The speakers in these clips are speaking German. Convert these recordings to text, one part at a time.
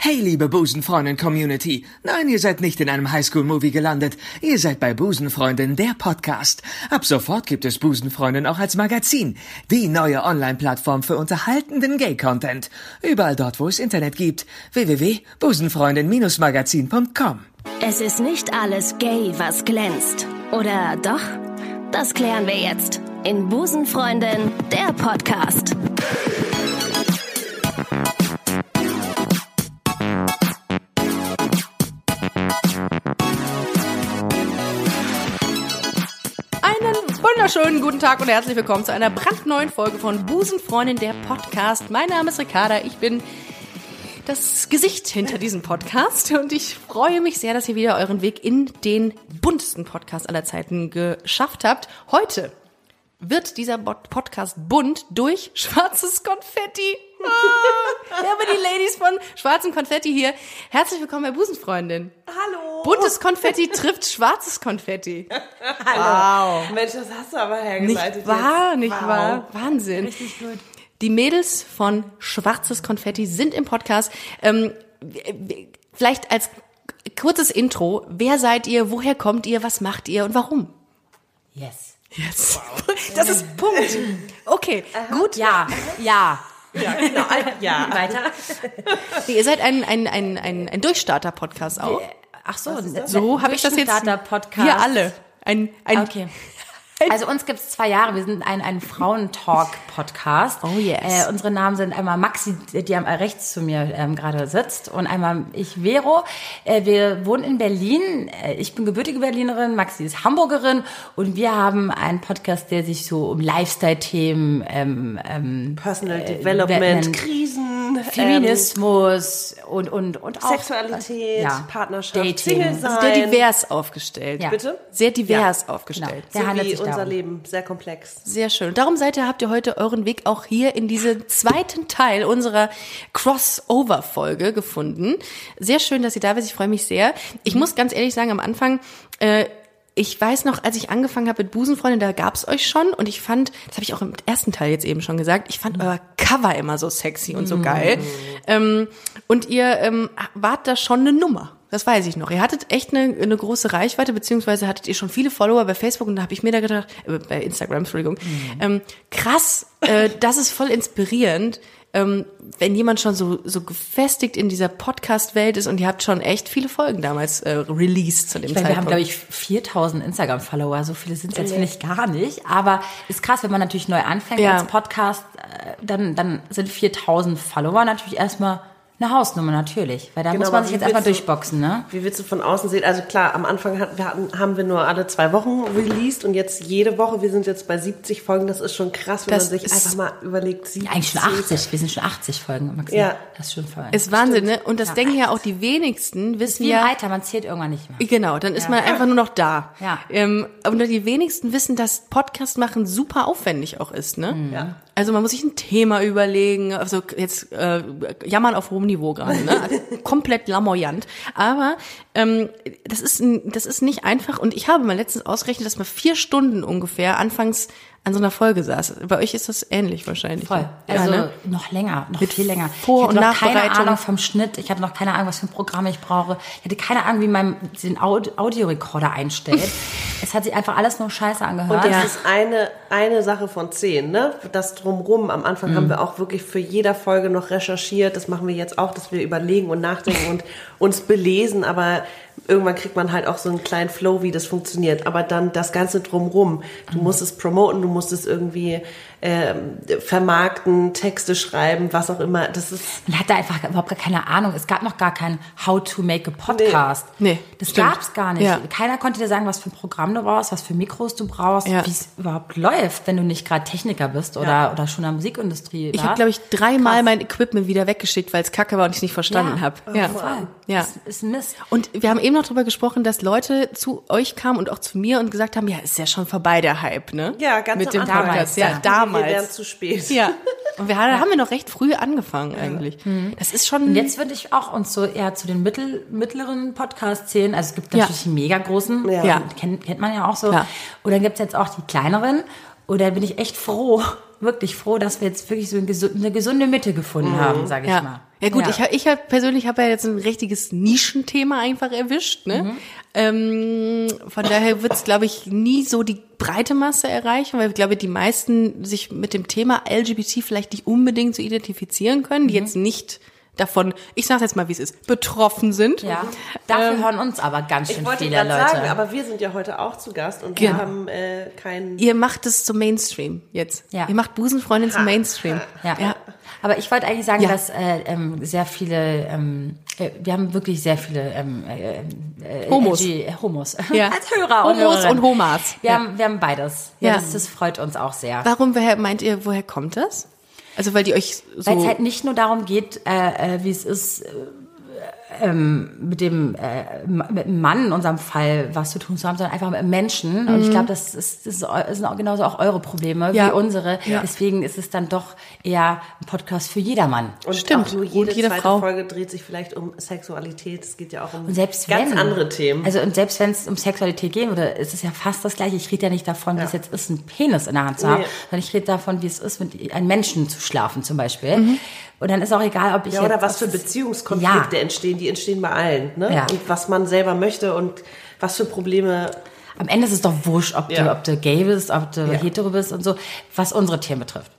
Hey, liebe Busenfreundin-Community. Nein, ihr seid nicht in einem Highschool-Movie gelandet. Ihr seid bei Busenfreundin, der Podcast. Ab sofort gibt es Busenfreundin auch als Magazin. Die neue Online-Plattform für unterhaltenden Gay-Content. Überall dort, wo es Internet gibt. www.busenfreundin-magazin.com Es ist nicht alles gay, was glänzt. Oder doch? Das klären wir jetzt in Busenfreundin, der Podcast. Wunderschönen guten Tag und herzlich willkommen zu einer brandneuen Folge von Busenfreundin, der Podcast. Mein Name ist Ricarda, ich bin das Gesicht hinter diesem Podcast und ich freue mich sehr, dass ihr wieder euren Weg in den buntesten Podcast aller Zeiten geschafft habt. Heute wird dieser Podcast bunt durch schwarzes Konfetti. Ah, wir haben die Ladies von schwarzem Konfetti hier. Herzlich willkommen bei Busenfreundin. Hallo. Buntes Konfetti trifft schwarzes Konfetti. Hallo. Mensch, das hast du aber hergeleitet. Nicht wahr, jetzt. nicht wow. wahr? Wahnsinn. Richtig gut. Die Mädels von Schwarzes Konfetti sind im Podcast. Ähm, vielleicht als kurzes Intro. Wer seid ihr? Woher kommt ihr? Was macht ihr und warum? Yes. Yes. Das ist Punkt. Okay, gut. Ja, ja. Ja, genau. Ja. Weiter. Ihr seid ein, ein, ein, ein, ein Durchstarter-Podcast auch. Ach so, So habe ich das jetzt. Podcast. Wir alle. Ein, ein, Okay. Also uns gibt's zwei Jahre. Wir sind ein, ein Frauentalk-Podcast. Oh, yes. Äh, unsere Namen sind einmal Maxi, die am rechts zu mir ähm, gerade sitzt, und einmal ich, Vero. Äh, wir wohnen in Berlin. Äh, ich bin gebürtige Berlinerin, Maxi ist Hamburgerin und wir haben einen Podcast, der sich so um Lifestyle-Themen, ähm, ähm, Personal Development, Development, Krisen, Feminismus und und und auch ähm, Sexualität, Ja. Partnerschaft, Dating. Single sein. sehr divers aufgestellt. Ja. Bitte? Sehr divers Genau. aufgestellt. Der So handelt wie sich unser darum. Leben, sehr komplex. Sehr schön. Und darum seid ihr, habt ihr heute euren Weg auch hier in diesen zweiten Teil unserer Crossover-Folge gefunden. Sehr schön, dass ihr da seid. Ich freue mich sehr. Ich muss ganz ehrlich sagen, am Anfang, äh, ich weiß noch, als ich angefangen habe mit Busenfreundin, da gab's euch schon und ich fand, das habe ich auch im ersten Teil jetzt eben schon gesagt, ich fand euer Cover immer so sexy und so geil. Ähm, und ihr ähm, wart da schon eine Nummer. Das weiß ich noch. Ihr hattet echt eine, eine große Reichweite, beziehungsweise hattet ihr schon viele Follower bei Facebook und da habe ich mir da gedacht, äh, bei Instagram, Entschuldigung, ähm, krass, äh, das ist voll inspirierend, ähm, wenn jemand schon so, so gefestigt in dieser Podcast-Welt ist und ihr habt schon echt viele Folgen damals äh, released zu dem Ich meine, wir haben, Zeitpunkt. glaube ich, 4000 Instagram-Follower. So viele sind es jetzt, finde ich, gar nicht. Aber ist krass, wenn man natürlich neu anfängt Ja. als Podcast, äh, dann, dann sind 4000 Follower natürlich erstmal eine Hausnummer, natürlich. Weil da Genau, muss man sich jetzt einfach du- durchboxen, ne? Wie willst du von außen sehen? Also klar, am Anfang hat, wir hatten, haben wir nur alle zwei Wochen released und jetzt jede Woche, wir sind jetzt bei 70 Folgen, das ist schon krass, wenn Das man sich einfach mal überlegt, 70. Eigentlich schon 80. Wir sind schon 80 Folgen, Maxim. Ja. Das ist schon voll. ist Wahnsinn, ne? Und das denken ja auch die wenigsten, wissen wie ja. Alter, man zählt irgendwann nicht mehr. Genau, dann ist man einfach nur noch da. Ja. Ähm, aber die wenigsten wissen, dass Podcast machen super aufwendig auch ist, ne? Ja. Also man muss sich ein Thema überlegen, also jetzt äh, jammern auf hohem Niveau gerade, ne? Also komplett lamoyant. Aber ähm, das ist ein- das ist nicht einfach. Und ich habe mal letztens ausgerechnet, dass man vier Stunden ungefähr anfangs an so einer Folge saß. Bei euch ist das ähnlich wahrscheinlich. Voll. ne? Also ja, ne? noch länger, noch Mit viel länger. Vor- ich hatte und noch keine. Ahnung vom Schnitt. Ich hatte noch keine Ahnung, was für ein Programm ich brauche. Ich hatte keine Ahnung, wie man den Aud Audiorekorder einstellt. es hat sich einfach alles nur scheiße angehört. Und das ist eine, eine Sache von zehn, ne? Das drumrum. Am Anfang haben wir auch wirklich für jeder Folge noch recherchiert. Das machen wir jetzt auch, dass wir überlegen und nachdenken und uns belesen. Aber irgendwann kriegt man halt auch so einen kleinen Flow, wie das funktioniert. Aber dann das Ganze drumrum. Du musst es promoten, du musst es irgendwie ähm, vermarkten, Texte schreiben, was auch immer. Das ist Man hatte einfach überhaupt gar keine Ahnung. Es gab noch gar kein How to make a Podcast. Nee. Nee, das stimmt. gab's gar nicht. Ja. Keiner konnte dir sagen, was für ein Programm du brauchst, was für Mikros du brauchst, Ja. wie es überhaupt läuft, wenn du nicht gerade Techniker bist oder, Ja. oder schon in der Musikindustrie Ich habe, glaube ich, dreimal mein Equipment wieder weggeschickt, weil es kacke war und ich nicht verstanden Ja. habe. Ja. Voll. Ja. Das ist ein Mist. Und wir haben eben noch drüber gesprochen, dass Leute zu euch kamen und auch zu mir und gesagt haben, ja, ist ja schon vorbei der Hype, ne? ja ganz Mit dem. Podcast. Damals, Ja, ja. Damals. Wir wären zu spät. Ja. Und wir haben, da haben wir noch recht früh angefangen eigentlich. Das ist schon. Und jetzt würde ich auch uns so eher zu den mittel, mittleren Podcasts zählen. Also es gibt Ja. natürlich die mega großen, Ja. Ja. Kennt, kennt man ja auch so. Ja. Und dann gibt's jetzt auch die kleineren. Und da bin ich echt froh, wirklich froh, dass wir jetzt wirklich so eine gesu- eine gesunde Mitte gefunden haben, sage ich ja. mal. Ja gut, Ja. ich, hab- ich hab, persönlich habe ja jetzt ein richtiges Nischenthema einfach erwischt. Ne? Mhm. Ähm, von daher wird es, glaube ich, nie so die breite Masse erreichen, weil ich glaube, die meisten sich mit dem Thema LGBT vielleicht nicht unbedingt so identifizieren können, Mhm. die jetzt nicht davon, ich sage jetzt mal, wie es ist, betroffen sind. Ja. Dafür Ähm, hören uns aber ganz Ich schön wollte viele gerade Leute. sagen, aber wir sind ja heute auch zu Gast und Genau. wir haben äh, keinen. Ihr macht es zum Mainstream jetzt. Ja. Ihr macht Busenfreundin zum Mainstream. Ja. Ja. Aber ich wollte eigentlich sagen, Ja. dass äh, ähm, sehr viele, ähm, äh, wir haben wirklich sehr viele ähm, äh, äh, Homos. LG Homos Ja. als Hörer und Homos Hörerinnen. und Homas. Wir, Ja. haben, wir haben beides. Ja, Ja. Das, das freut uns auch sehr. Warum, woher meint ihr, woher kommt das? Also weil die euch so... Weil es halt nicht nur darum geht, äh, äh, wie es ist, äh, ähm, mit dem äh, mit dem Mann in unserem Fall was zu tun zu haben, sondern einfach mit Menschen. Und ich glaube, das, ist, das, ist, das sind auch genauso auch eure Probleme Mhm. Ja. wie unsere. Ja. Deswegen ist es dann doch eher ein Podcast für jedermann. Und Stimmt. auch nur Und jede, jede zweite Frau. Folge dreht sich vielleicht um Sexualität. Es geht ja auch um Und selbst ganz wenn, andere Themen. Also und selbst wenn es um Sexualität gehen würde, ist es ja fast das gleiche. Ich rede ja nicht davon, wie es jetzt ist, einen Penis in der Hand zu haben, Nee. sondern ich rede davon, wie es ist, mit einem Menschen zu schlafen zum Beispiel. Und dann ist auch egal, ob ich ja, jetzt oder was für Beziehungskonflikte Ja. entstehen. Die entstehen bei allen. Ne? Ja. Und was man selber möchte und was für Probleme. Am Ende ist es doch wurscht, ob, du, Ja. ob du gay bist, ob du Ja. hetero bist und so, was unsere Themen betrifft.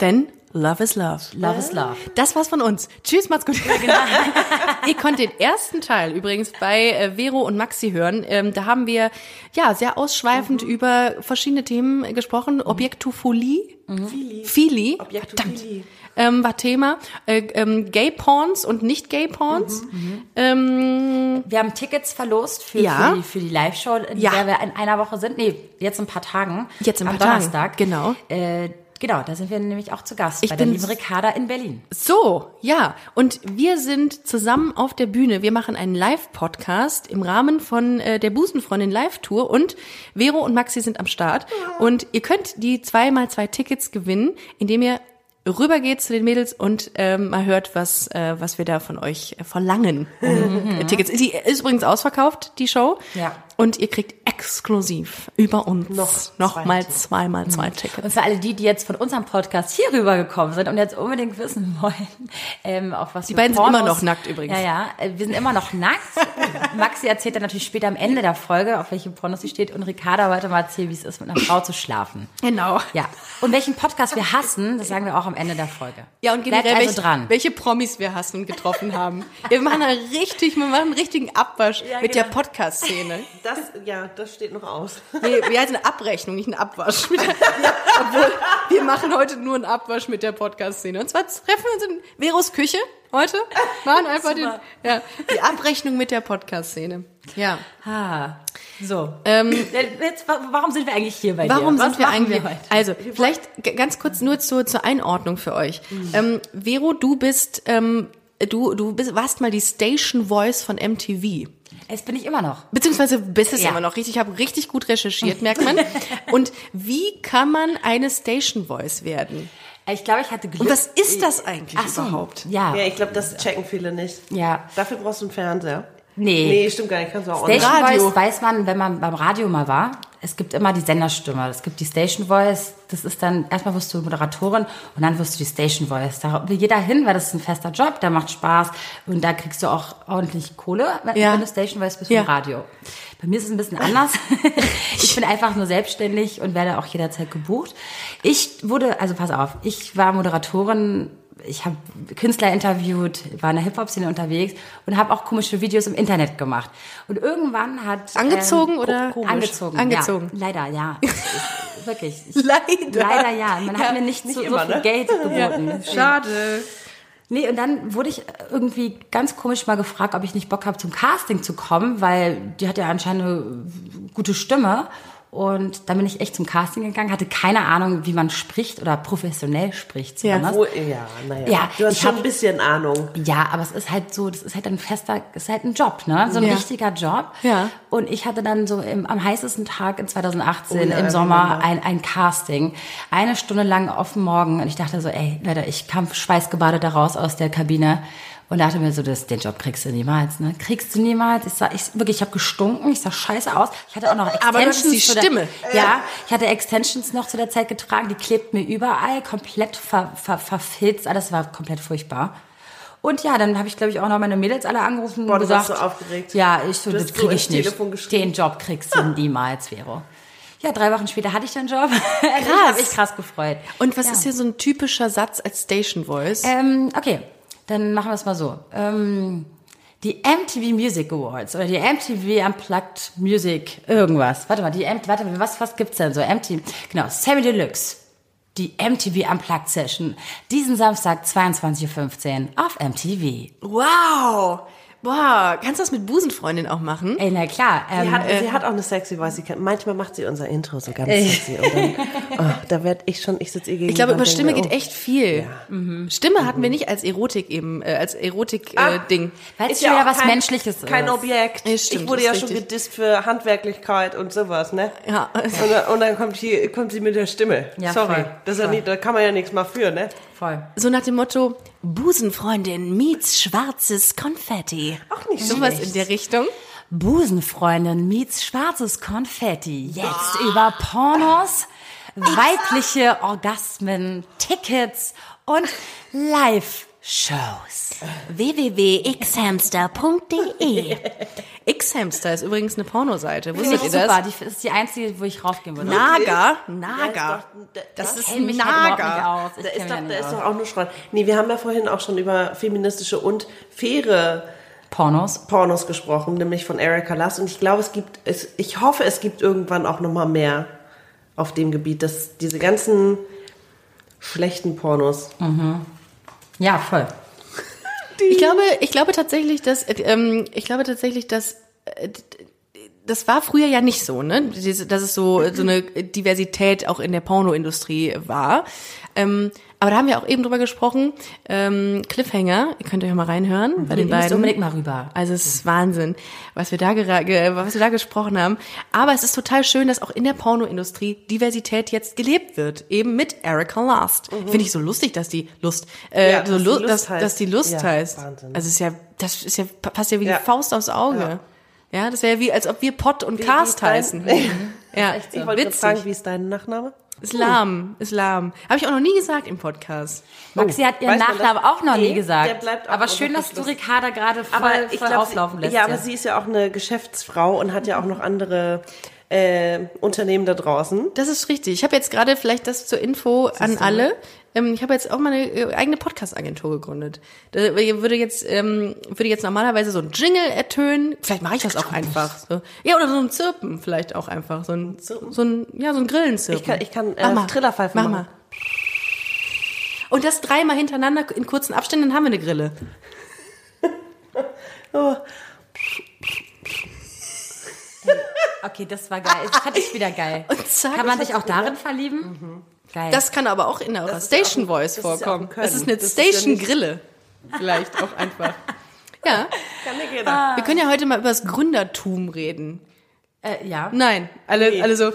Denn Love is Love. Love is love. Das war's von uns. Tschüss, macht's gut. genau. Ihr könnt den ersten Teil übrigens bei äh, Vero und Maxi hören. Ähm, da haben wir ja sehr ausschweifend Mhm. über verschiedene Themen gesprochen. Objektophilie. Mhm. Fili. Objektophilie. Ähm, war Thema. Äh, ähm, Gay Porns und nicht Gay Porns. Mhm. Ähm, Wir haben Tickets verlost für, Ja. für die, für die Live-Show, in Ja. der wir in einer Woche sind. Nee, jetzt in ein paar Tagen. Jetzt in ein Am paar Tagen, Donnerstag. genau. Äh, genau, da sind wir nämlich auch zu Gast Ich bei der bin lieben Ricarda in Berlin. So, ja. Und wir sind zusammen auf der Bühne. Wir machen einen Live-Podcast im Rahmen von äh, der Busenfreundin Live-Tour und Vero und Maxi sind am Start. Und ihr könnt die zweimal zwei Tickets gewinnen, indem ihr rübergeht zu den Mädels und ähm, mal hört, was, äh, was wir da von euch äh, verlangen. äh, Tickets. Die ist übrigens ausverkauft, die Show. Ja. Und ihr kriegt exklusiv über uns Noch noch zwei mal zweimal zwei Tickets. Und für alle die, die jetzt von unserem Podcast hier rübergekommen sind und jetzt unbedingt wissen wollen, ähm, auf was Die beiden sind immer noch nackt übrigens. Ja, ja, äh, wir sind immer noch nackt. Maxi erzählt dann natürlich später am Ende der Folge, auf welche Pornos sie steht. Und Ricarda wollte mal erzählen, wie es ist, mit einer Frau zu schlafen. Genau. Ja. Und welchen Podcast wir hassen, das sagen wir auch am Ende der Folge. Ja, und generell, also welche, dran. welche Promis wir hassen und getroffen haben. Wir machen richtig, wir machen einen richtigen Abwasch mit der Podcast-Szene. Das, ja, das steht noch aus. Nee, wir heißen eine Abrechnung, nicht einen Abwasch. Der, obwohl, wir machen heute nur einen Abwasch mit der Podcast-Szene. Und zwar treffen wir uns in Veros Küche heute, machen einfach den, ja, die Abrechnung mit der Podcast-Szene. Ja. Ah, so. jetzt, wa- warum sind wir eigentlich hier bei dir? Ähm, Warum Was sind wir eigentlich? heute? also, vielleicht ganz kurz nur zur, zur Einordnung für euch. Ähm, Vero, du bist, ähm, du, du bist, warst mal die Station Voice von MTV. Es bin ich immer noch. Beziehungsweise bist es Ja. immer noch richtig. Ich habe richtig gut recherchiert, merkt man. Und wie kann man eine Station Voice werden? Ich glaube, ich hatte Glück. Und was ist das eigentlich Ach so, überhaupt? Ja. Ja, ich glaube, das checken viele nicht. Ja. Dafür brauchst du einen Fernseher. Nee. Nee, stimmt gar nicht. Kannst du auch online. Station Radio. Voice weiß man, wenn man beim Radio mal war. Es gibt immer die Senderstimme. Es gibt die Station Voice. Das ist dann, erstmal wirst du Moderatorin und dann wirst du die Station Voice. Da will jeder hin, weil das ist ein fester Job, der macht Spaß und da kriegst du auch ordentlich Kohle, wenn, Ja. du Station Voice bist Ja. vom Radio. Bei mir ist es ein bisschen anders. ich bin einfach nur selbstständig und werde auch jederzeit gebucht. Ich wurde, also pass auf, ich war Moderatorin ich habe Künstler interviewt, war in der Hip-Hop-Szene unterwegs und habe auch komische Videos im Internet gemacht. Und irgendwann hat... Angezogen ähm, oder? ko- Angezogen, Angezogen. Ja, leider, ja. Wirklich. Ich, Leider. Leider, ja. Man hat mir nicht, so, immer, so viel ne? Geld geboten. Schade. Nee, und dann wurde ich irgendwie ganz komisch mal gefragt, ob ich nicht Bock habe, zum Casting zu kommen, weil die hat ja anscheinend eine gute Stimme. Und dann bin ich echt zum Casting gegangen, hatte keine Ahnung, wie man spricht oder professionell spricht. Ja. Wo, ja, naja. Ja, du hast schon hab- ein bisschen Ahnung. Ja, aber es ist halt so, das ist halt ein fester, ist halt ein Job, ne? So ein Ja. richtiger Job. Ja. Und ich hatte dann so im, am heißesten Tag in 2018 Oh im Sommer ein, ein Casting. Eine Stunde lang auf dem Morgen. Und ich dachte so, ey, Leute, ich kam schweißgebadet da raus aus der Kabine. Und dachte mir so, das, den Job kriegst du niemals, ne? Kriegst du niemals. Ich sah, ich, wirklich, ich habe gestunken, ich sah scheiße aus. Ich hatte auch noch Extensions. Aber du hattest die zu der- Stimme. Ja, ich hatte Extensions noch zu der Zeit getragen, die klebten mir überall, komplett ver, ver, verfilzt, alles war komplett furchtbar. Und ja, dann habe ich, glaube ich, auch noch meine Mädels alle angerufen Boah, und du gesagt, warst so aufgeregt. ja, ich so, Du das kriege so ich nicht. Den Job kriegst du niemals, Vero. Ja, drei Wochen später hatte ich den Job. Krass. Ich habe mich krass gefreut. Und was Ja. ist hier so ein typischer Satz als Station Voice? Ähm, okay, dann machen wir es mal so. Ähm, die MTV Music Awards oder die MTV Unplugged Music irgendwas. Warte mal, die MTV, warte was, was gibt's denn so? MTV, genau, Sammy Deluxe. Die MTV Unplugged Session. Diesen Samstag 22.15 Uhr auf MTV. wow! Wow, kannst du das mit Busenfreundin auch machen? Ey, na klar. Sie Ähm, hat, sie hat auch eine sexy Voice. Sie kann, manchmal macht sie unser Intro so ganz sexy. Und dann, oh, da werd ich schon, ich sitze ihr gegenüber. Ich glaube, über denke Stimme mir, geht oh. echt viel. Mhm. Stimme hatten wir nicht als Erotik eben, äh, als Erotik-Ding. Ah. Äh, Ding. weil es Ist schon ja wieder was kein, Menschliches ist. Kein Objekt. Ja, stimmt, ich wurde ja schon richtig. gedisst für Handwerklichkeit und sowas, ne? ja. Und dann, und dann kommt, hier, kommt sie mit der Stimme. Ja, Sorry. voll, Das ist ja nicht, da kann man ja nichts mal für, ne? Voll. So nach dem Motto, Busenfreundin meets schwarzes Konfetti. Auch nicht Sowas schlecht. in der Richtung. Busenfreundin meets schwarzes Konfetti. Jetzt über Pornos, weibliche Orgasmen, Tickets und Live-Shows. www.xhamster.de X-Hamster ist übrigens eine Pornoseite. Wusstet ihr super. das? Die ist die einzige, wo ich raufgehen würde. Naga. Naga. Das ist ein halt Naga. Da ist, doch, da ist doch auch nur Schrott. Nee, wir haben ja vorhin auch schon über feministische und faire Pornos. Pornos gesprochen, nämlich von Erika Lass. Und ich glaube, es gibt, es, ich hoffe, es gibt irgendwann auch noch mal mehr auf dem Gebiet, dass diese ganzen schlechten Pornos. Ja, voll. Ich glaube, ich glaube tatsächlich, dass äh, ähm, ich glaube tatsächlich, dass äh, das war früher ja nicht so, ne? Dass es so so eine Diversität auch in der Pornoindustrie war. Ähm, aber da haben wir auch eben drüber gesprochen. Ähm, Cliffhanger, ihr könnt euch mal reinhören bei den beiden. unbedingt mal rüber. Also es ist Wahnsinn, was wir da was wir da gesprochen haben. Aber es ist total schön, dass auch in der Pornoindustrie Diversität jetzt gelebt wird, eben mit Erica Lust. Finde ich so lustig, dass die Lust, äh, Mhm. Ja, so dass die Lu Lust dass, heißt. dass die Lust Ja, heißt. Wahnsinn. Also es ist ja, das ist ja passt ja wie Ja. die Faust aufs Auge. Ja, das wäre ja wie, als ob wir Pott und Wie- Cast wie heißen. ja, Ich wollte fragen, wie ist dein Nachname? Islam, Islam. Habe ich auch noch nie gesagt im Podcast. Maxi hat ihren weiß man Nachnamen das? auch noch Nee, nie gesagt. der bleibt auch aber schön, dass du. Ricarda gerade voll, ich voll glaub, auflaufen sie, lässt. Ja, aber sie ist ja auch eine Geschäftsfrau und hat ja auch noch andere äh, Unternehmen da draußen. Das ist richtig. Ich habe jetzt gerade vielleicht das zur Info an alle. Ähm, ich habe jetzt auch meine äh, eigene Podcast-Agentur gegründet. Da würde jetzt ähm, würde jetzt normalerweise so ein Jingle ertönen. Vielleicht mache ich das auch einfach. So. Ja, oder so ein Zirpen vielleicht auch einfach. So ein so ein ja so ein Grillenzirpen. Ich kann, ich kann Mach äh, mal. Trillerpfeifen Mach machen. mal. Und das dreimal hintereinander in kurzen Abständen, dann haben wir eine Grille. Oh, Okay, das war geil. Das fand ich wieder geil. Und zack, Kann man sich auch darin verlieben? Geil. Das kann aber auch in eurer Station Voice vorkommen. Das ist eine Das ist ja Station Grille. Vielleicht auch einfach. Ja, kann nicht jeder. wir können ja heute mal über das Gründertum reden. äh, ja. Nein, alle, Nee. alle so.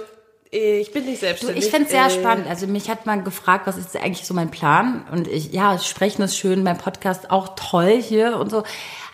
Ich bin nicht Du, selbstständig. ich find's sehr Äh, spannend. Also mich hat man gefragt, was ist eigentlich so mein Plan? Und ich, ja, sprechen ist schön, mein Podcast auch toll hier und so.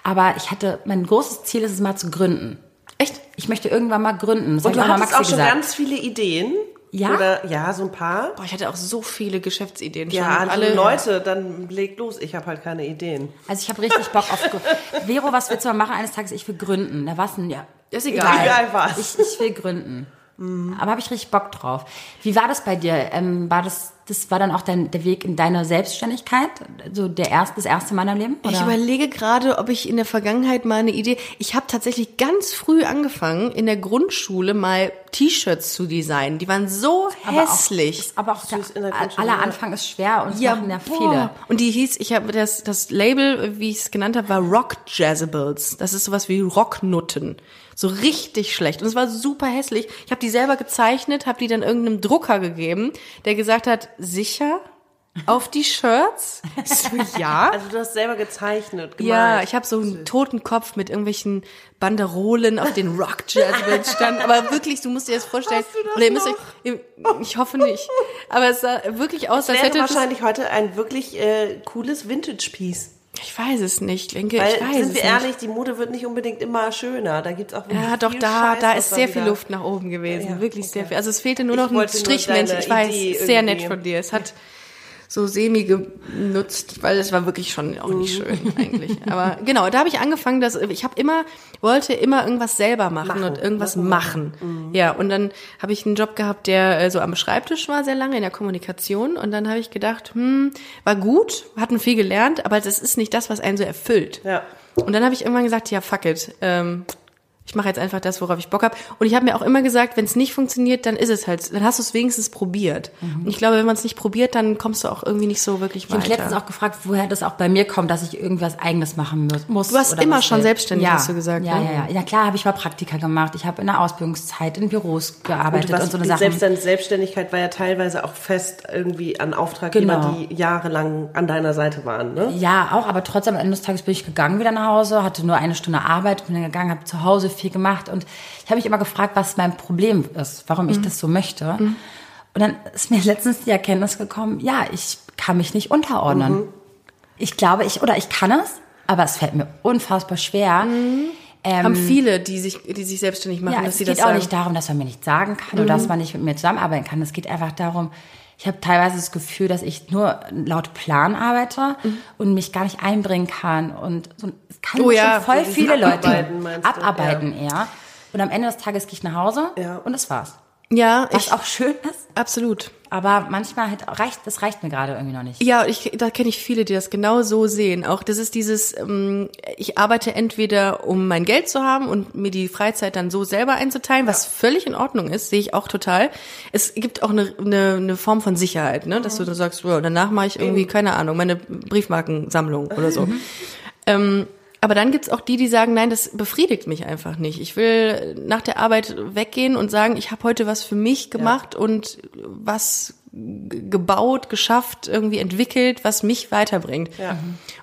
Aber ich hatte, mein großes Ziel ist es mal zu gründen. Echt? Ich möchte irgendwann mal gründen. Das Und du hattest auch schon gesagt. ganz viele Ideen. Ja? Oder ja, so ein paar. Boah, ich hatte auch so viele Geschäftsideen Ja, schon. also alle Leute, dann leg los. Ich habe halt keine Ideen. Also ich habe richtig Bock auf. Vero, was willst du mal machen eines Tages? Ich will gründen. Na was denn? Ja, Ist egal. Egal was. Ich, ich will gründen. Aber habe ich richtig Bock drauf. Wie war das bei dir? Ähm, war das, das war dann auch dein, der Weg in deiner Selbstständigkeit? So der erste, das erste Mal in deinem Leben? Ich Oder? überlege gerade, ob ich in der Vergangenheit mal eine Idee. Ich habe tatsächlich ganz früh angefangen, in der Grundschule mal T-Shirts zu designen. Die waren so Aber auch- hässlich. ist Aber auch der, Süß in der Grundschule, aller ja. Anfang ist schwer und es machen ja viele. Und die hieß, ich habe das, das Label, wie ich es genannt habe, war Rock Jazzables. Das ist sowas wie Rocknutten. So richtig schlecht. Und es war super hässlich. Ich habe die selber gezeichnet, habe die dann irgendeinem Drucker gegeben, der gesagt hat, sicher? Auf die Shirts? Ich so, ja. Also du hast selber gezeichnet, Ja, gemalt. ich habe so einen toten Kopf mit irgendwelchen Banderolen, auf den Rock Jazz stand. Aber wirklich, du musst dir das vorstellen. Hast du das oder ihr müsst noch? euch, ich hoffe nicht. Aber es sah wirklich aus, als hätte das, wahrscheinlich heute ein wirklich äh, cooles Vintage-Piece. Ich weiß es nicht. Ich denke, Weil, ich weiß sind es wir nicht. ehrlich, die Mode wird nicht unbedingt immer schöner. Da gibt's auch wirklich Ja, doch, da, Scheiß, da ist sehr viel Luft nach oben gewesen. Ja, Wirklich okay. sehr viel. Also es fehlte nur Ich noch ein nur Strichmännchen. deine Ich weiß, sehr nett von dir. Es hat so semi genutzt, weil es war wirklich schon auch nicht schön eigentlich. Aber genau, da habe ich angefangen, dass ich habe immer wollte immer irgendwas selber machen, Machen. und irgendwas Machen, machen. Ja, und dann habe ich einen Job gehabt, der äh, so am Schreibtisch war sehr lange in der Kommunikation und dann habe ich gedacht, hm, war gut, hatten viel gelernt, aber das ist nicht das, was einen so erfüllt. Ja. Und dann habe ich irgendwann gesagt, ja, fuck it. Ähm, ich mache jetzt einfach das, worauf ich Bock habe. Und ich habe mir auch immer gesagt, wenn es nicht funktioniert, dann ist es halt, dann hast du es wenigstens probiert. Und ich glaube, wenn man es nicht probiert, dann kommst du auch irgendwie nicht so wirklich Ich habe mich weiter. letztens auch gefragt, woher das auch bei mir kommt, dass ich irgendwas Eigenes machen muss. Du warst oder immer schon will. selbstständig, ja. hast du gesagt, Ja, ne? ja, ja. Ja, klar habe ich mal Praktika gemacht. Ich habe in der Ausbildungszeit in Büros Und gearbeitet und, was, so eine Sachen. selbst deine Selbstständigkeit war ja teilweise auch fest irgendwie an Auftraggeber, Genau. die jahrelang an deiner Seite waren, ne? Ja, auch, aber trotzdem am Ende des Tages bin ich gegangen wieder nach Hause, hatte nur eine Stunde Arbeit, bin dann gegangen, habe zu Hause viel gemacht und ich habe mich immer gefragt, was mein Problem ist, warum Mhm. ich das so möchte. Und dann ist mir letztens die Erkenntnis gekommen, ja, ich kann mich nicht unterordnen. Mhm. Ich glaube, ich, oder ich kann es, aber es fällt mir unfassbar schwer. haben viele, die sich, die sich selbstständig machen, Ja, dass es sie geht das auch sagen. nicht darum, dass man mir nichts sagen kann oder dass man nicht mit mir zusammenarbeiten kann. Es geht einfach darum, ich habe teilweise das Gefühl, dass ich nur laut Plan arbeite und mich gar nicht einbringen kann. Und so, es kann Oh ja, schon voll viele Leute Abarbeiten du? abarbeiten eher. Und am Ende des Tages gehe ich nach Hause Ja. und das war's. Ja, Was ich, auch schön ist, absolut. Aber manchmal halt reicht, das reicht mir gerade irgendwie noch nicht. Ja, ich, da kenne ich viele, die das genau so sehen. Auch das ist dieses, ähm, ich arbeite entweder, um mein Geld zu haben und mir die Freizeit dann so selber einzuteilen, was völlig in Ordnung ist, sehe ich auch total. Es gibt auch eine, eine, eine Form von Sicherheit, ne? dass du dann sagst, ja, danach mache ich irgendwie, keine Ahnung, meine Briefmarkensammlung oder so. Ähm, aber dann gibt's auch die, die sagen, nein, das befriedigt mich einfach nicht. Ich will nach der Arbeit weggehen und sagen, ich habe heute was für mich gemacht und was gebaut, geschafft, irgendwie entwickelt, was mich weiterbringt. Ja.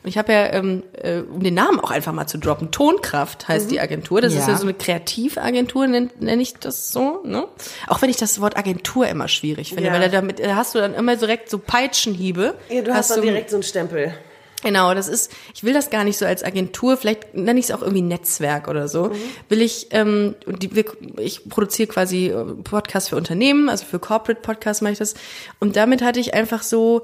Und ich habe ja, ähm, äh, um den Namen auch einfach mal zu droppen, Tonkraft heißt die Agentur. Das ist Ja. ja so eine Kreativagentur, nenne nenn ich das so. Ne? Auch wenn ich das Wort Agentur immer schwierig finde, Ja. weil da damit da hast du dann immer direkt so Peitschenhiebe. Ja, du hast, dann du- direkt so einen Stempel. Genau, das ist, ich will das gar nicht so als Agentur, vielleicht nenne ich es auch irgendwie Netzwerk oder so. Will ich, ähm, und die, wir, ich produziere quasi äh, Podcasts für Unternehmen, also für Corporate Podcasts mache ich das. Und damit hatte ich einfach so,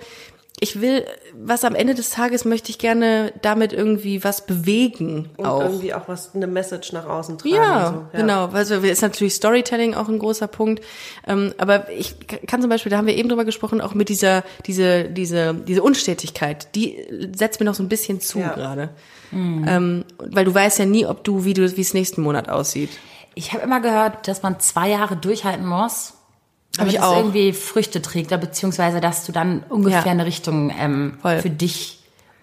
ich will, was am Ende des Tages möchte ich gerne damit irgendwie was bewegen Und auch. irgendwie auch was, eine Message nach außen tragen. Ja, so. genau. Also ist natürlich Storytelling auch ein großer Punkt. Ähm, aber ich kann zum Beispiel, da haben wir eben drüber gesprochen, auch mit dieser, diese, diese, diese Unstetigkeit, die setzt mir noch so ein bisschen zu Ja. gerade. Ähm, weil du weißt ja nie, ob du, wie du, wie es nächsten Monat aussieht. Ich habe immer gehört, dass man zwei Jahre durchhalten muss, damit ich auch. irgendwie Früchte trägt, oder beziehungsweise dass du dann ungefähr Ja. eine Richtung ähm, für dich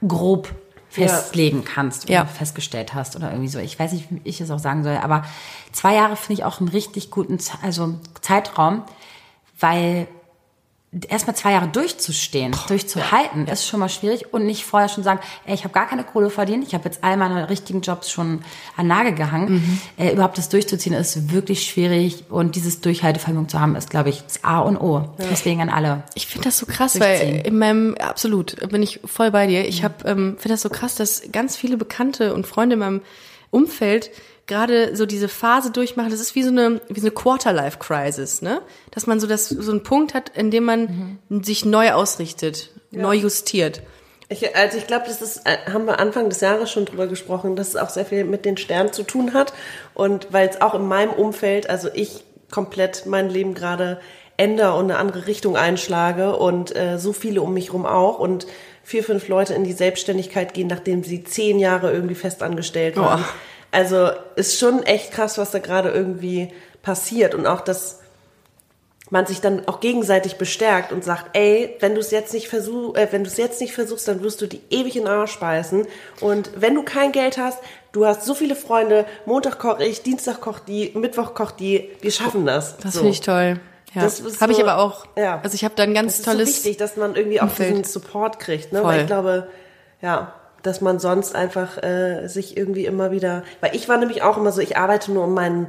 grob festlegen kannst, wenn Ja. festgestellt hast oder irgendwie so. Ich weiß nicht, wie ich es auch sagen soll, aber zwei Jahre finde ich auch einen richtig guten also Zeitraum, weil erstmal zwei Jahre durchzustehen, durchzuhalten, ist schon mal schwierig und nicht vorher schon sagen, ey, ich habe gar keine Kohle verdient, ich habe jetzt all meine richtigen Jobs schon an Nagel gehangen. Äh, überhaupt das durchzuziehen ist wirklich schwierig und dieses Durchhaltevermögen zu haben, ist, glaube ich, das A und O. Deswegen an alle. Ich finde das so krass, weil in meinem, absolut, bin ich voll bei dir. Ich habe, ähm, finde das so krass, dass ganz viele Bekannte und Freunde in meinem Umfeld gerade so diese Phase durchmachen. Das ist wie so eine, wie so eine Quarter-Life-Crisis, ne? Dass man so das, so einen Punkt hat, in dem man sich neu ausrichtet, neu justiert. Ich, also ich glaube, das ist, äh, haben wir Anfang des Jahres schon drüber gesprochen, dass es auch sehr viel mit den Sternen zu tun hat. Und weil es auch in meinem Umfeld, also ich komplett mein Leben gerade ändere und eine andere Richtung einschlage und äh, so viele um mich rum auch und vier, fünf Leute in die Selbstständigkeit gehen, nachdem sie zehn Jahre irgendwie festangestellt waren. Oh. Also ist schon echt krass, was da gerade irgendwie passiert und auch das man sich dann auch gegenseitig bestärkt und sagt, ey, wenn du es jetzt nicht versuch, äh, wenn du es jetzt nicht versuchst, dann wirst du die ewig in den Arsch beißen. Und wenn du kein Geld hast, du hast so viele Freunde, Montag koche ich, Dienstag kocht die, Mittwoch kocht die, wir schaffen das. Das So. finde ich toll. Ja. Das ist Habe ich so- aber auch. ja. Also ich habe da ein ganz Das ist tolles. so wichtig, dass man irgendwie auch Umfeld. diesen Support kriegt, ne? Voll. Weil ich glaube, ja, dass man sonst einfach äh, sich irgendwie immer wieder, weil ich war nämlich auch immer so, ich arbeite nur um mein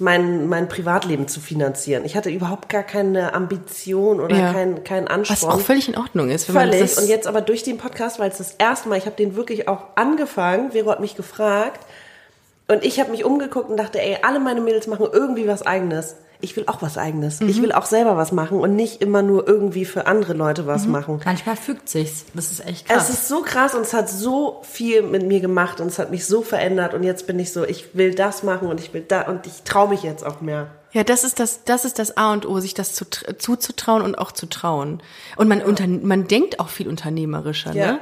mein, mein Privatleben zu finanzieren. Ich hatte überhaupt gar keine Ambition oder Ja. keinen was Ansporn. auch völlig in Ordnung ist. Wenn man Völlig. das Und jetzt aber durch den Podcast, weil es das erste Mal, ich habe den wirklich auch angefangen, Vero hat mich gefragt und ich habe mich umgeguckt und dachte, ey, alle meine Mädels machen irgendwie was eigenes. Ich will auch was eigenes. Ich will auch selber was machen und nicht immer nur irgendwie für andere Leute was machen. Manchmal fügt sich's. Das ist echt krass. Es ist so krass und es hat so viel mit mir gemacht und es hat mich so verändert und jetzt bin ich so, ich will das machen und ich will da und ich traue mich jetzt auch mehr. Ja, das ist das, das ist das A und O, sich das zu, zuzutrauen und auch zu trauen. Und man, unter, man denkt auch viel unternehmerischer, Ja. ne?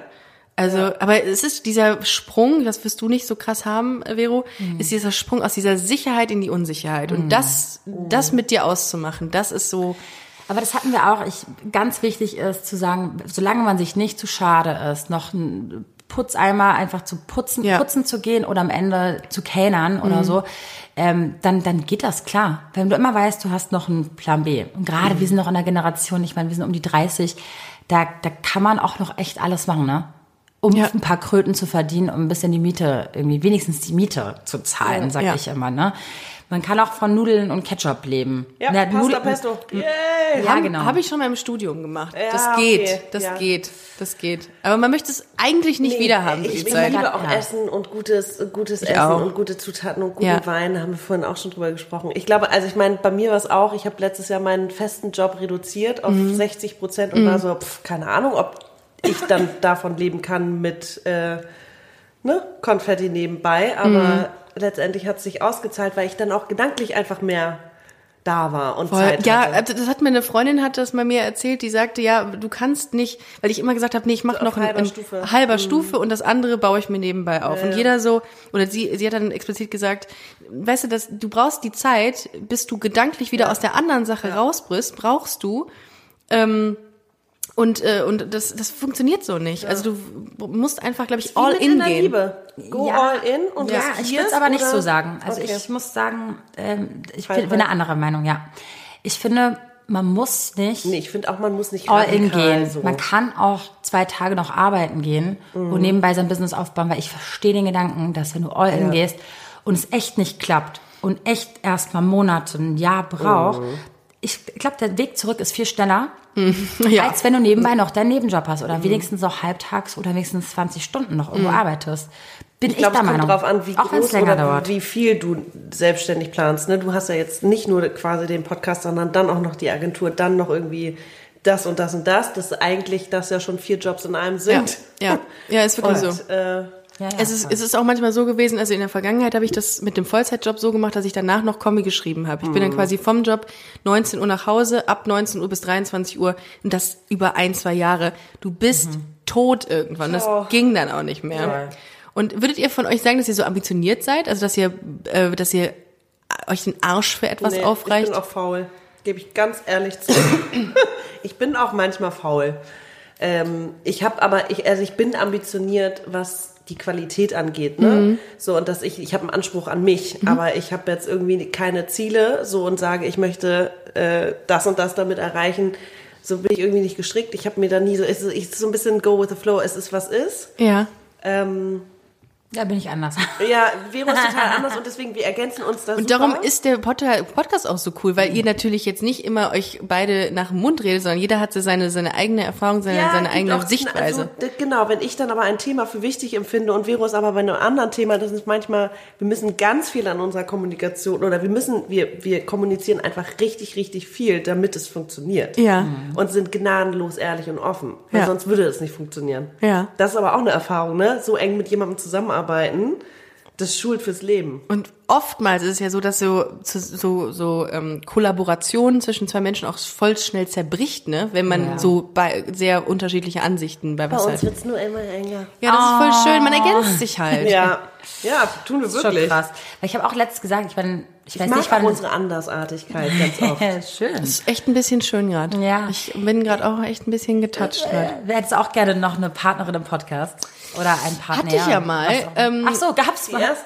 Also, aber es ist dieser Sprung, das wirst du nicht so krass haben, Vero, Mhm. ist dieser Sprung aus dieser Sicherheit in die Unsicherheit. Und das, das mit dir auszumachen, das ist so, Aber das hatten wir auch. Ich, ganz wichtig ist zu sagen, solange man sich nicht zu schade ist, noch einen Putzeimer einfach zu putzen, Ja. putzen zu gehen oder am Ende zu kellnern oder so, ähm, dann, dann geht das klar. Wenn du immer weißt, du hast noch einen Plan B. Und gerade wir sind noch in einer Generation, ich meine, wir sind um die 30, da, da kann man auch noch echt alles machen, ne? Um Ja. ein paar Kröten zu verdienen, um ein bisschen die Miete, irgendwie wenigstens die Miete zu zahlen, sag Ja. ich immer, ne? Man kann auch von Nudeln und Ketchup leben. Ja, Na, Pasta Nudeln- Pesto. Yay! Ja, genau. Habe ich schon mal im Studium gemacht. Ja, das okay, geht, das ja. geht, das geht. Aber man möchte es eigentlich nicht Nee, wieder haben, Ich, ich Zeit. liebe auch Ja. Essen und gutes, gutes Ich Essen auch. und gute Zutaten und guten Ja. Wein. Da haben wir vorhin auch schon drüber gesprochen. Ich glaube, also ich meine, bei mir war es auch, ich habe letztes Jahr meinen festen Job reduziert auf Mhm. 60 Prozent und war so, pf, keine Ahnung, ob ich dann davon leben kann mit äh, ne, Konfetti nebenbei. Aber Mhm. letztendlich hat es sich ausgezahlt, weil ich dann auch gedanklich einfach mehr da war und Voll. Zeit Ja, hatte. also das hat mir eine Freundin hat das mal mir erzählt, die sagte, ja, du kannst nicht, weil ich immer gesagt habe, nee, ich mache So noch halber ein Stufe. halber Stufe und das andere baue ich mir nebenbei auf. Und jeder so, oder sie, sie hat dann explizit gesagt, weißt du, das, du brauchst die Zeit, bis du gedanklich wieder aus der anderen Sache rausbrichst, brauchst du. Ähm, und, äh, und das, das funktioniert so nicht. Also du musst einfach, glaube ich, all in gehen. Liebe. Go Ja. all in und Ja, ich würde es aber nicht oder? so sagen. Also Okay. ich muss sagen, ähm, ich Halt, bin, bin eine andere Meinung, ja. Ich finde, man muss nicht Nee, ich finde auch, man muss nicht all in gehen. So. Man kann auch zwei Tage noch arbeiten gehen Mhm. und nebenbei sein Business aufbauen, weil ich verstehe den Gedanken, dass wenn du all in Ja. gehst und es echt nicht klappt und echt erstmal Monate, ein Jahr braucht, Mhm. Ich glaube, der Weg zurück ist viel schneller, Ja. als wenn du nebenbei noch deinen Nebenjob hast oder wenigstens auch halbtags oder wenigstens 20 Stunden noch irgendwo arbeitest. Bin ich, Ich glaube, der es kommt Meinung. drauf an, wie auch groß oder dauert. wie viel du selbstständig planst. Ne? Du hast ja jetzt nicht nur quasi den Podcast, sondern dann auch noch die Agentur, dann noch irgendwie das und das und das. Das ist eigentlich, dass ja schon vier Jobs in einem Ja, sind. ja, ja, ist wirklich so. Und, äh, Ja, ja, Es ist, es ist auch manchmal so gewesen, also in der Vergangenheit habe ich das mit dem Vollzeitjob so gemacht, dass ich danach noch Kommi geschrieben habe. Ich bin dann quasi vom Job 19 Uhr nach Hause, ab 19 Uhr bis 23 Uhr und das über ein, zwei Jahre. Du bist tot irgendwann. Das Oh. ging dann auch nicht mehr. Und würdet ihr von euch sagen, dass ihr so ambitioniert seid? Also dass ihr, äh, dass ihr euch den Arsch für etwas nee, aufreicht? Ich bin auch faul. Gebe ich ganz ehrlich zu. ich bin auch manchmal faul. Ähm, ich habe aber, ich, also ich bin ambitioniert, was die Qualität angeht, ne? Mhm. So und dass ich, ich habe einen Anspruch an mich, aber ich habe jetzt irgendwie keine Ziele, so und sage, ich möchte äh, das und das damit erreichen. So bin ich irgendwie nicht gestrickt. Ich habe mir da nie so, es ist, ich so ein bisschen go with the flow. Es ist was ist. ja. Ähm, Da bin ich anders. ja, Vero ist total anders und deswegen wir ergänzen uns da Und super. darum ist der Pod- Podcast auch so cool, weil ihr natürlich jetzt nicht immer euch beide nach dem Mund redet, sondern jeder hat so seine, seine eigene Erfahrung, seine, seine gibt eigene Sichtweise. Also, genau, wenn ich dann aber ein Thema für wichtig empfinde und Vero ist aber bei einem anderen Thema, das ist manchmal, wir müssen ganz viel an unserer Kommunikation oder wir müssen, wir, wir kommunizieren einfach richtig, richtig viel, damit es funktioniert. Ja. Und sind gnadenlos ehrlich und offen. Weil Ja. sonst würde es nicht funktionieren. Ja. Das ist aber auch eine Erfahrung, ne? So eng mit jemandem zusammenarbeiten, das schult fürs Leben. Und oftmals ist es ja so, dass so so so, ähm, Kollaboration zwischen zwei Menschen auch voll schnell zerbricht, ne? Wenn man Ja. so bei sehr unterschiedliche Ansichten bei Bei was uns hat. wird's nur immer enger. Ja, das ist voll schön. Man ergänzt sich halt. Ja, ja, tun wir ist schon wirklich. krass. Weil ich habe auch letztens gesagt, ich bin, ich, Ich weiß mag nicht, auch wann unsere Andersartigkeit ganz oft. Schön. Ist echt ein bisschen schön gerade. Ja. Ich bin gerade auch echt ein bisschen getouched gerade. Du hättest auch gerne noch eine Partnerin im Podcast oder einen Partner. Hatte ich ja mal. Ach so, Ähm, Ach so gab's mal.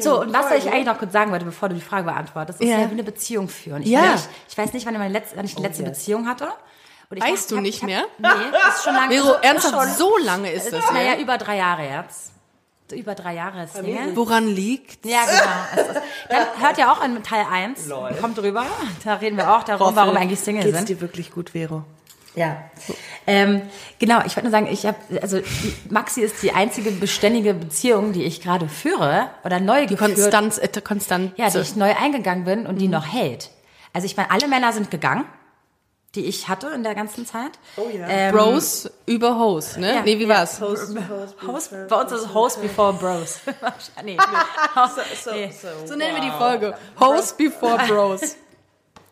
So, und was ich Folgen. eigentlich noch kurz sagen wollte, bevor du die Frage beantwortest, ist Ja. ja, wie eine Beziehung führen. Ich, Ja. meine, ich, ich weiß nicht, wann ich meine letzte, wann ich die letzte yes. Beziehung hatte. Und ich Weißt du hab- nicht ich hab, mehr? Nee, das ist schon lange. Vero, ernsthaft, schon, so lange ist das Naja, ja. über drei Jahre jetzt. Über drei Jahre ist Single. Woran liegt? Ja, genau. Ist, dann hört ja auch an Teil 1. Kommt drüber. Da reden wir auch darum, warum wir eigentlich Single Geht's sind. dir wirklich gut, Vero? Ja. Ähm, genau, ich wollte nur sagen, ich habe, also Maxi ist die einzige beständige Beziehung, die ich gerade führe oder neu Die geführt. Konstanz, äh, Konstanz. Ja, die ich neu eingegangen bin und die noch hält. Also ich meine, alle Männer sind gegangen, die ich hatte in der ganzen Zeit. Oh ja. Ähm, Bros über Hoes, ne? ja, nee, wie ja. war's? Host, Host, Host, bei uns ist es Host before Bros. nee, so, nee. so, So nennen wir die Folge. Hoes before Bros.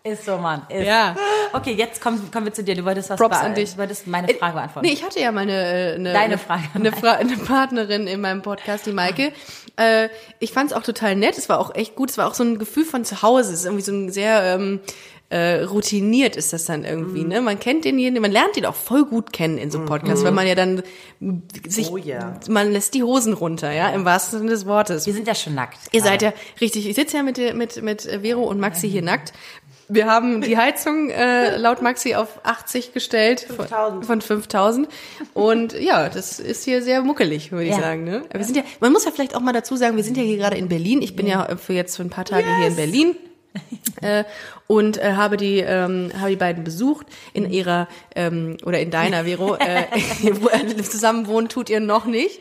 Ist so, Mann. Ist. Ja. Okay, jetzt kommen, kommen wir zu dir. Du wolltest was Props an dich. Du wolltest meine Frage beantworten. Nee, ich hatte ja meine äh, eine, Deine Frage. eine, Fra eine Partnerin in meinem Podcast, die Maike. Äh, ich fand es auch total nett. Es war auch echt gut. Es war auch so ein Gefühl von zu Hause. Es ist irgendwie so ein sehr ähm, äh, routiniert ist das dann irgendwie. Mhm. Ne, man kennt denjenigen, man lernt ihn auch voll gut kennen in so einem Podcast, weil man ja dann sich, Oh ja. man lässt die Hosen runter, ja, im wahrsten Sinne des Wortes. Wir sind ja schon nackt. Ihr seid ja richtig. Ich sitze ja mit mit mit Vero und Maxi hier nackt. Wir haben die Heizung äh, laut Maxi auf 80 gestellt 5000. von 5000 und ja, das ist hier sehr muckelig, würde ich Ja. sagen. Ne? Wir sind ja, man muss ja vielleicht auch mal dazu sagen, wir sind ja hier gerade in Berlin. Ich bin ja für jetzt für ein paar Tage hier in Berlin äh, und äh, habe die ähm, habe die beiden besucht in ihrer ähm, oder in deiner Vero äh, zusammen wohnen tut ihr noch nicht.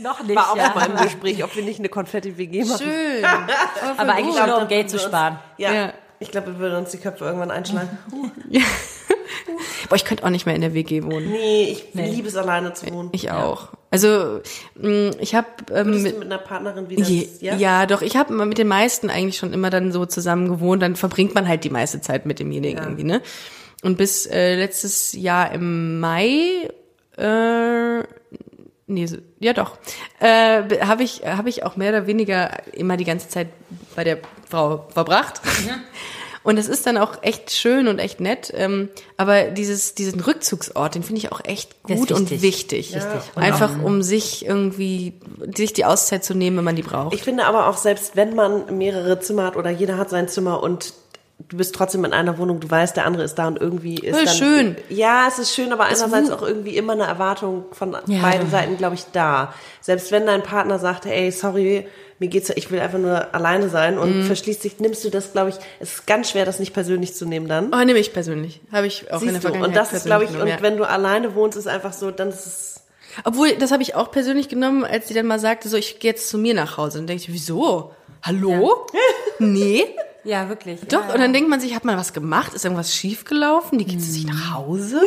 Noch nicht, War auch ja. mal im Gespräch, ob wir nicht eine Konfetti-WG machen. Schön. Aber eigentlich glaub, nur, um Geld zu sparen. Ja. Ja. Ich glaube, wir würden uns die Köpfe irgendwann einschlagen. Boah, ich könnte auch nicht mehr in der WG wohnen. Nee, ich liebe es, alleine zu wohnen. Ich auch. Also mh, ich habe ähm, mit, du mit einer Partnerin wieder... Je, ja? doch, ich habe mit den meisten eigentlich schon immer dann so zusammen gewohnt, dann verbringt man halt die meiste Zeit mit demjenigen Ja. irgendwie, ne? Und bis äh, letztes Jahr im Mai äh, nee, so- ja doch, äh, habe ich habe ich auch mehr oder weniger immer die ganze Zeit bei der Frau verbracht. Und es ist dann auch echt schön und echt nett, ähm, aber dieses diesen Rückzugsort, den finde ich auch echt gut und wichtig. wichtig. Wichtig. Und Einfach um sich irgendwie sich die Auszeit zu nehmen, wenn man die braucht. Ich finde aber auch, selbst wenn man mehrere Zimmer hat oder jeder hat sein Zimmer und du bist trotzdem in einer Wohnung, du weißt, der andere ist da und irgendwie ist Voll dann... schön. Ja, es ist schön, aber einerseits auch irgendwie immer eine Erwartung von Ja. beiden Seiten, glaube ich, da. Selbst wenn dein Partner sagt, ey, sorry, mir geht's, ich will einfach nur alleine sein und Mhm. verschließt sich, nimmst du das, glaube ich, es ist ganz schwer, das nicht persönlich zu nehmen dann. Oh, nehme ich persönlich. Habe ich auch in der Siehst du, Vergangenheit und das ist, glaube ich, persönlich und genommen, ja. wenn du alleine wohnst, ist einfach so, dann ist es, Obwohl, das habe ich auch persönlich genommen, als sie dann mal sagte, so, ich gehe jetzt zu mir nach Hause. Und denke ich, wieso? Hallo? Nee? Ja, wirklich. Doch, Ja. und dann denkt man sich, hat man was gemacht? Ist irgendwas schiefgelaufen? Die geht sie sich nach Hause?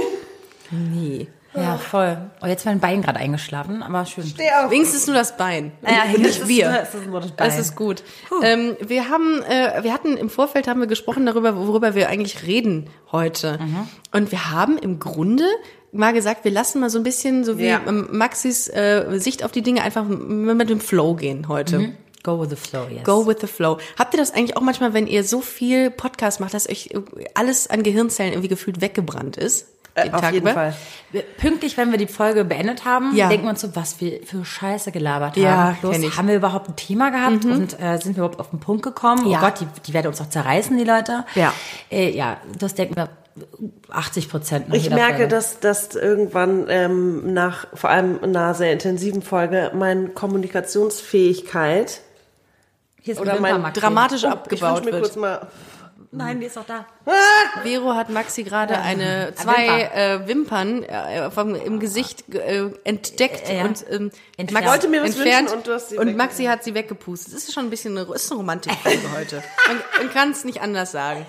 Nee. Ja, voll. Oh, jetzt ist mein Bein gerade eingeschlafen, aber schön. Wenigstens nur das Bein. Ja, und das nicht ist wir. nur- das ist nur das Bein. Das ist gut. Ähm, wir haben, äh, wir hatten im Vorfeld haben wir gesprochen darüber, worüber wir eigentlich reden heute. Mhm. Und wir haben im Grunde mal gesagt, wir lassen mal so ein bisschen, so wie Ja. ähm, Maxis äh, Sicht auf die Dinge einfach mit dem Flow gehen heute. Mhm. Go with the flow, yes. Go with the flow. Habt ihr das eigentlich auch manchmal, wenn ihr so viel Podcast macht, dass euch alles an Gehirnzellen irgendwie gefühlt weggebrannt ist? Äh, Den auf Tag jeden über? Fall. Pünktlich, wenn wir die Folge beendet haben, Ja. denken wir uns so, was wir für Scheiße gelabert Ja, haben. Bloß, kenn ich. Mhm. haben wir überhaupt ein Thema gehabt und äh, sind wir überhaupt auf den Punkt gekommen? Ja. Oh Gott, die, die werden uns auch zerreißen, die Leute. Ja. Äh, ja, das denken wir 80 Prozent. Ich merke, dass, dass irgendwann ähm, nach vor allem einer sehr intensiven Folge meine Kommunikationsfähigkeit Hier ist oder ein mein dramatisch ich abgebaut mir wird. kurz mal Nein, die ist doch da. Vero hat Maxi gerade eine zwei äh, Wimpern äh, vom, im Gesicht äh, entdeckt ja. und ähm, Entfernt. Maxi- Wollte mir was entfernt wünschen und du hast sie und Maxi hat sie weggepustet. Das ist schon ein bisschen eine, ist eine Romantikfolge heute. Man, man kann es nicht anders sagen.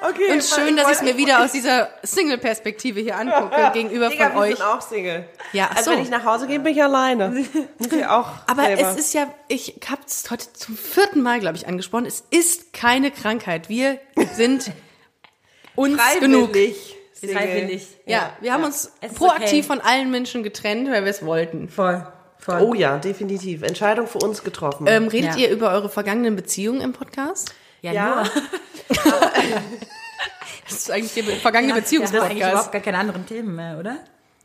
Okay, Und schön, dass ich es mir wieder aus dieser Single-Perspektive hier angucke gegenüber Digga, von wir euch. sind auch Single. Ja, ach also so. wenn ich nach Hause gehe, bin ich alleine. Okay, auch Aber selber. es ist ja, ich habe es heute zum vierten Mal, glaube ich, angesprochen. Es ist keine Krankheit. Wir sind uns genug. freiwillig. Single. Freiwillig. Ja, wir haben uns Es ist proaktiv okay. von allen Menschen getrennt, weil wir es wollten. Voll. Voll. Oh ja, definitiv. Entscheidung für uns getroffen. Ähm, redet Ja. ihr über eure vergangenen Beziehungen im Podcast? Ja, ja, nur. Das ist eigentlich der vergangene Ja, das ist eigentlich Beziehungspodcast. überhaupt gar keine anderen Themen mehr, oder?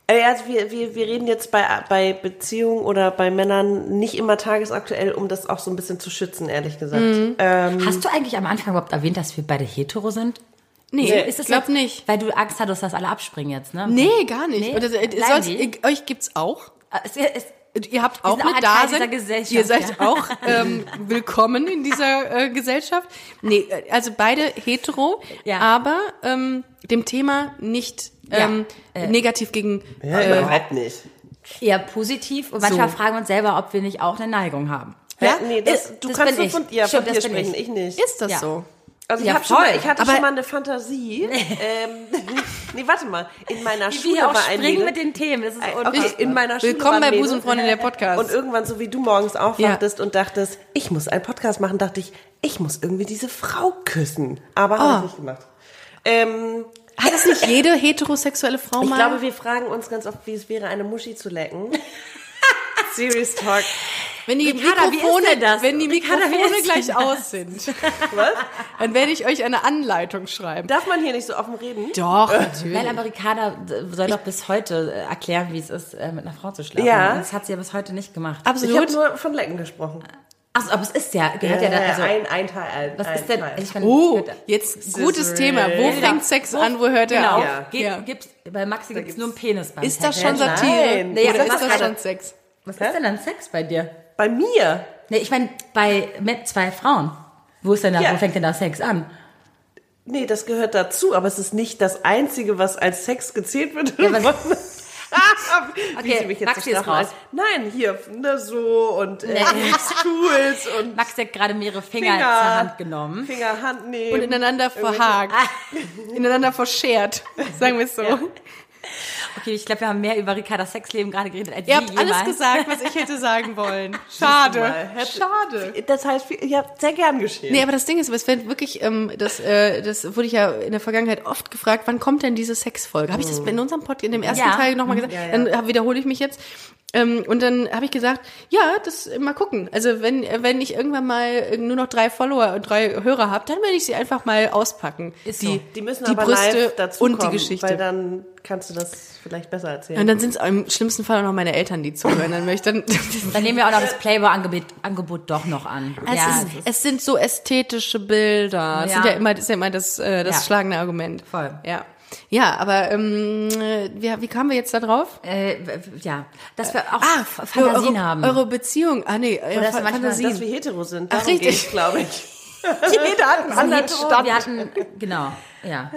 Äh, also wir, wir, wir reden jetzt bei, bei Beziehungen oder bei Männern nicht immer tagesaktuell, um das auch so ein bisschen zu schützen, ehrlich gesagt. Mhm. Ähm, Hast du eigentlich am Anfang überhaupt erwähnt, dass wir beide hetero sind? Nee, Nee, ich glaube jetzt- nicht. Weil du Angst hattest, dass alle abspringen jetzt, ne? Nee, gar nicht. Nee? Oder, äh, die? ihr, euch gibt's auch. Es, es, Ihr habt auch mit da sein. Ihr seid ja. auch ähm, willkommen in dieser äh, Gesellschaft. Nee, äh, also beide hetero, Ja. aber ähm, dem Thema nicht ähm, Ja, äh, negativ gegen. ja, äh, überhaupt nicht. eher positiv und manchmal So. fragen wir uns selber, ob wir nicht auch eine Neigung haben. Ja, nee, das, Ist- du das kannst nur ich. von, ja, Stimmt, von dir sprechen, ich. ich nicht. ist das Ja. so? Also ich, Ja, hab schon mal, ich hatte Aber- schon mal eine Fantasie. ähm, nee, warte mal. In meiner Wie Schule wir auch war ein springen Mädel- mit den Themen. Das ist Okay, unfassbar. in meiner Schule Willkommen war bei. Busenfreundin der Podcast. Und irgendwann, so wie du morgens aufwachtest und dachtest, ich muss einen Podcast machen, dachte ich, ich muss irgendwie diese Frau küssen. Aber habe Ah. ich nicht gemacht. Ähm, Hat es nicht jede heterosexuelle Frau ich mal? glaube, wir fragen uns ganz oft, wie es wäre, eine Muschi zu lecken. Serious Talk. Wenn die Ricarda, wie ist Mikrofone, denn das? wenn die Ricarda, wie Mikrofone gleich denn aus sind, Was? dann werde ich euch eine Anleitung schreiben. Darf man hier nicht so offen reden? Doch, natürlich. Nein, aber Ricarda soll doch bis heute äh, erklären, wie es ist, äh, mit einer Frau zu schlafen. Ja. Und Das hat sie ja bis heute nicht gemacht. Ich Absolut. habe nur von Lecken gesprochen. Achso, aber es ist ja, gehört ja, da, also, ein, ein Teil. Ein, was ein ist denn, Teil. ich meine, Oh, jetzt gutes is Thema. Wo real. fängt Sex an, wo hört er genau, auf? Ja. Ja. Gibt's, bei Maxi gibt es nur einen Penis beim Ist das schon. Satire? Nein. Nee, Oder ist das schon Sex? Was ist denn dann Sex bei dir? Bei mir? Nee, ich meine, bei zwei Frauen. Wo ist denn da, Ja. wo fängt denn da Sex an? Nee, das gehört dazu, aber es ist nicht das Einzige, was als Sex gezählt wird. Ja, Okay, sie mich jetzt Maxi ist raus. Nein, hier, ne, so und äh, Nee. Und Max hat gerade mehrere Finger, Finger. zur Hand genommen. Finger, Hand nehmen. Und ineinander verhakt. ineinander verschert. Sagen wir es so. Okay, ich glaube, wir haben mehr über Ricardas Sexleben gerade geredet als Ihr habt alles jemals. gesagt, was ich hätte sagen wollen. Schade. Schade. Das heißt, ich habe sehr gern geschehen. Nee, aber das Ding ist, es wird wirklich, ähm, das, äh, das wurde ich ja in der Vergangenheit oft gefragt, wann kommt denn diese Sexfolge? Habe ich das in unserem Podcast, in dem ersten Ja. Teil nochmal gesagt? Ja, ja. Dann wiederhole ich mich jetzt. Ähm, und dann habe ich gesagt, ja, das mal gucken. Also wenn wenn ich irgendwann mal äh, nur noch drei Follower und drei Hörer habe, dann werde ich sie einfach mal auspacken. Ist die, so. die müssen die aber Brüste live dazu und kommen, die Geschichte. weil dann kannst du das vielleicht besser erzählen. und dann sind es im schlimmsten Fall auch noch meine Eltern, die zuhören. Dann möchte ich dann Dann nehmen wir auch noch das Playboy-Angebot Angebot doch noch an. Es, ja, ist, es sind so ästhetische Bilder. Das Ja. sind ja immer, das ist ja immer das, äh, das Ja. schlagende Argument. Voll. Ja. Ja, aber ähm, äh, wie, wie kamen wir jetzt da drauf? äh, ja, dass wir auch Ah, Fantasien eure, haben. Eure Beziehung. Ah nee, dass Fa wir manchmal- Fantasien. dass wir hetero sind, Ach, darum richtig. geht's, glaube ich. Jeder hat einen anderen Stand. Wir hatten, genau, ja.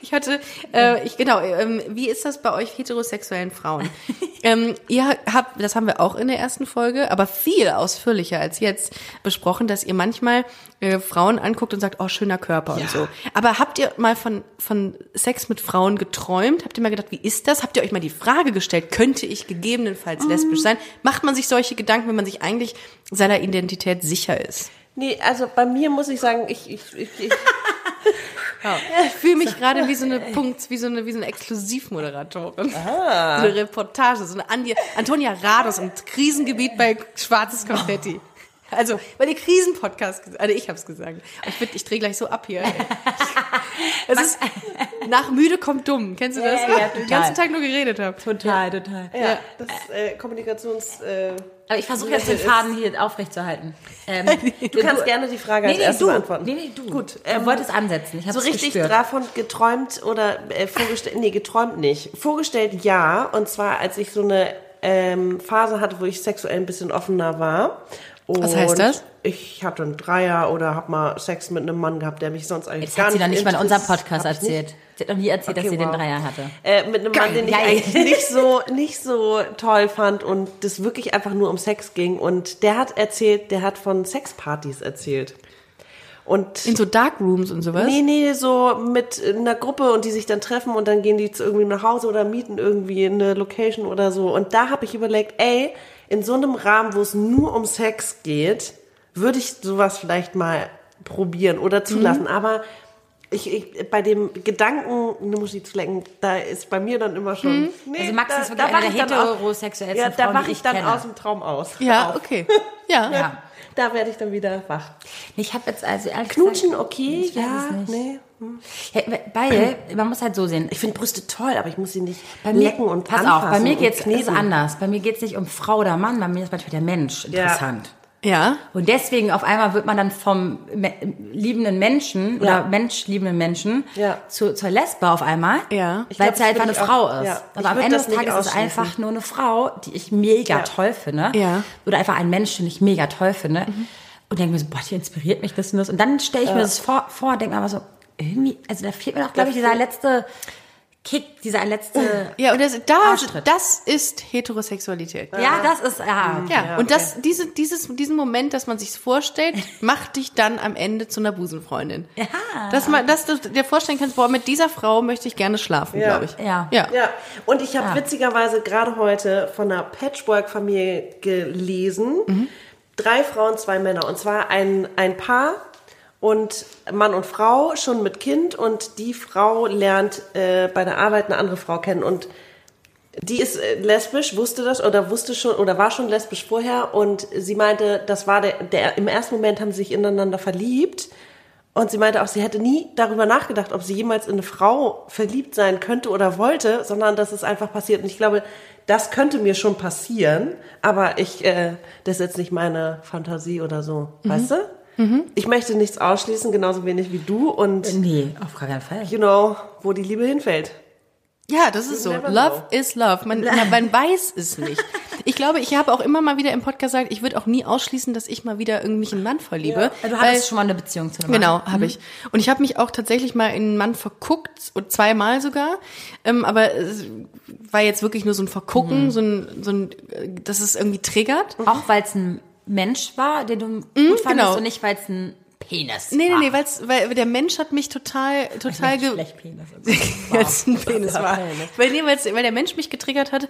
Ich hatte, äh, ich genau, ähm, wie ist das bei euch heterosexuellen Frauen? ähm, ihr habt, das haben wir auch in der ersten Folge, aber viel ausführlicher als jetzt besprochen, dass ihr manchmal äh, Frauen anguckt und sagt, oh, schöner Körper und so. Aber habt ihr mal von, von Sex mit Frauen geträumt? Habt ihr mal gedacht, wie ist das? Habt ihr euch mal die Frage gestellt, könnte ich gegebenenfalls lesbisch sein? Macht man sich solche Gedanken, wenn man sich eigentlich seiner Identität sicher ist? Nee, also bei mir muss ich sagen, ich, ich, ich, ich Ich fühle mich gerade wie so eine Punkt, wie so eine, wie so eine Exklusivmoderatorin. So eine Reportage, so eine Andi, Antonia Rados im Krisengebiet bei Schwarzes Konfetti. Also, weil die Krisenpodcast, ges- also ich hab's gesagt. Ich, würd- ich drehe gleich so ab hier. ey. Es ist, nach müde kommt dumm. Kennst du das? Ja, ja, ja, Den total. ganzen Tag nur geredet habe. Total, total. ja, das äh, Kommunikations... Äh, Aber ich versuche jetzt den Faden hier aufrechtzuerhalten. Ähm, du kannst gerne die Frage als nee, nee, erste du. beantworten. Nee, nee, du. Gut, Du ähm, wolltest ansetzen. Ich habe so richtig gespürt. davon geträumt oder äh, vorgestellt, nee, geträumt nicht. Vorgestellt ja, und zwar als ich so eine ähm, Phase hatte, wo ich sexuell ein bisschen offener war. Und Was heißt das? Ich hatte einen Dreier oder habe mal Sex mit einem Mann gehabt, der mich sonst eigentlich Jetzt gar hat sie nicht doch nicht mal in unserem Podcast erzählt. Sie hat noch nie erzählt, dass Okay, sie den. Dreier hatte. Äh, mit einem Mann, den ich Geil. eigentlich nicht so, nicht so toll fand und das wirklich einfach nur um Sex ging. Und der hat erzählt, der hat von Sexpartys erzählt. Und In so Darkrooms und sowas. Nee, nee, so mit einer Gruppe und die sich dann treffen und dann gehen die zu irgendwie nach Hause oder mieten irgendwie eine Location oder so. Und da habe ich überlegt, ey, in so einem Rahmen, wo es nur um Sex geht, würde ich sowas vielleicht mal probieren oder zulassen. Aber ich, ich, bei dem Gedanken, eine Muschi zu lecken, da ist bei mir dann immer schon. Nee, Also Max da, ist wirklich da ich der dann aus- heterosexuellsten Ja, da Frauen, wache ich ich dann kenne. aus dem Traum aus. Ja, Auf. okay. Ja. Ja. Da werde ich dann wieder wach. Ich habe jetzt also ehrlich Knutschen, gesagt, okay, ja, nee. Ja, weil, man muss halt so sehen. Ich finde Brüste toll, aber ich muss sie nicht Bei mir, lecken und pass anfassen auf, bei mir ist kneten. anders. Bei mir geht's nicht um Frau oder Mann, bei mir ist manchmal der Mensch interessant. Ja. Und deswegen auf einmal wird man dann vom me liebenden Menschen Ja. oder menschliebenden Menschen Ja. zu, zur Lesbe auf einmal, Ja. Weil glaub, es halt einfach eine auch- Frau ist. ja. Aber am würd Ende des Tages ist es einfach nur eine Frau, die ich mega Ja. toll finde. Ja. Oder einfach ein Mensch, den ich mega toll finde. Und denke mir so, boah, die inspiriert mich das und das. Und dann stelle ich mir das vor, vor denke mir aber so, irgendwie, also da fehlt mir doch, glaube ich, dieser letzte Kick, dieser letzte. Ja, und das, da, Arschtritt. das ist Heterosexualität. Ja, das ist, ja. Ja, und das, diese, dieses, diesen Moment, dass man sich's vorstellt, macht dich dann am Ende zu einer Busenfreundin. Ja. Dass man, dass du dir vorstellen kannst, boah, mit dieser Frau möchte ich gerne schlafen, Ja. glaube ich. Ja. Ja. Ja, und ich habe Ja. witzigerweise gerade heute von einer Patchwork-Familie gelesen. Mhm. Drei Frauen, zwei Männer. Und zwar ein, ein Paar und Mann und Frau schon mit Kind. Und die Frau lernt äh, bei der Arbeit eine andere Frau kennen. Und die ist äh, lesbisch, wusste das oder wusste schon oder war schon lesbisch vorher. Und sie meinte, das war der, der im ersten Moment haben sie sich ineinander verliebt. Und sie meinte auch, sie hätte nie darüber nachgedacht, ob sie jemals in eine Frau verliebt sein könnte oder wollte, sondern dass es einfach passiert. Und ich glaube, das könnte mir schon passieren, aber ich, äh, das ist jetzt nicht meine Fantasie oder so, weißt du? Ich möchte nichts ausschließen, genauso wenig wie du und, Nee, auf gar keinen Fall. you know, wo die Liebe hinfällt. Ja, das ist so. Love is love. Man, man, weiß es nicht. Ich glaube, ich habe auch immer mal wieder im Podcast gesagt, ich würde auch nie ausschließen, dass ich mal wieder irgendwie einen Mann verliebe. Du weil- hattest schon mal eine Beziehung zu einem Genau, Mann. habe ich. Und ich habe mich auch tatsächlich mal in einen Mann verguckt, und zweimal sogar. Ähm, aber es war jetzt wirklich nur so ein Vergucken, so ein, so ein, äh, dass es irgendwie triggert. Auch weil es ein Mensch war, den du gut fandest genau. und nicht, weil es ein Penis Nee, nee, nee, weil's, weil der Mensch hat mich total, total ge Schlecht Penis. als ein Penis war. Weil, nee, weil's, weil der Mensch mich getriggert hat.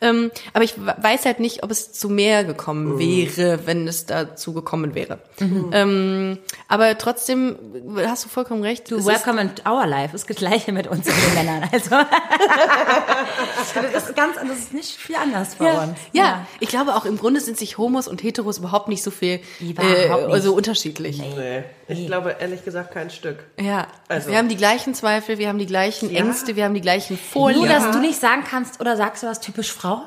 Ähm, aber ich we- weiß halt nicht, ob es zu mehr gekommen wäre, wenn es dazu gekommen wäre. Ähm, aber trotzdem hast du vollkommen recht. Du, welcome in our life. Ist das Gleiche mit uns und den Männern. Also, das ist ganz, das ist nicht viel anders bei ja, uns. ja, ich glaube auch im Grunde sind sich Homos und Heteros überhaupt nicht so viel Überhaupt äh, nicht. also unterschiedlich. Nee, ich glaube ehrlich gesagt kein Stück. Ja, Also- wir haben die gleichen Zweifel, wir haben die gleichen Ja. Ängste, wir haben die gleichen Nur, Folien. dass du nicht sagen kannst, oder sagst du was typisch Frau?